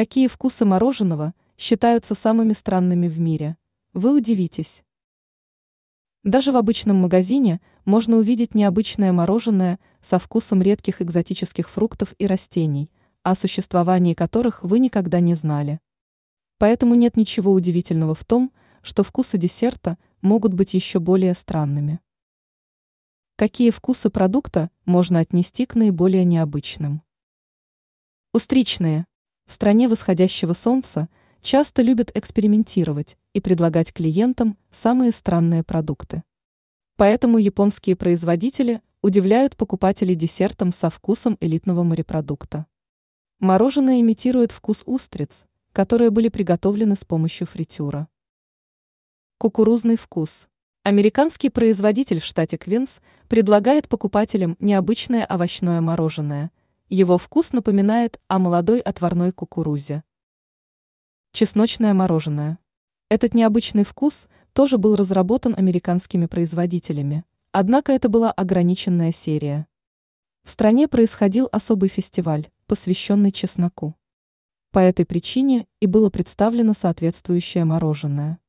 Какие вкусы мороженого считаются самыми странными в мире? Вы удивитесь. Даже в обычном магазине можно увидеть необычное мороженое со вкусом редких экзотических фруктов и растений, о существовании которых вы никогда не знали. Поэтому нет ничего удивительного в том, что вкусы десерта могут быть еще более странными. Какие вкусы продукта можно отнести к наиболее необычным? Устричные. В стране восходящего солнца часто любят экспериментировать и предлагать клиентам самые странные продукты. Поэтому японские производители удивляют покупателей десертом со вкусом элитного морепродукта. Мороженое имитирует вкус устриц, которые были приготовлены с помощью фритюра. Кукурузный вкус. Американский производитель в штате Квинс предлагает покупателям необычное овощное мороженое. Его вкус напоминает о молодой отварной кукурузе. Чесночное мороженое. Этот необычный вкус тоже был разработан американскими производителями, однако это была ограниченная серия. В стране происходил особый фестиваль, посвященный чесноку. По этой причине и было представлено соответствующее мороженое.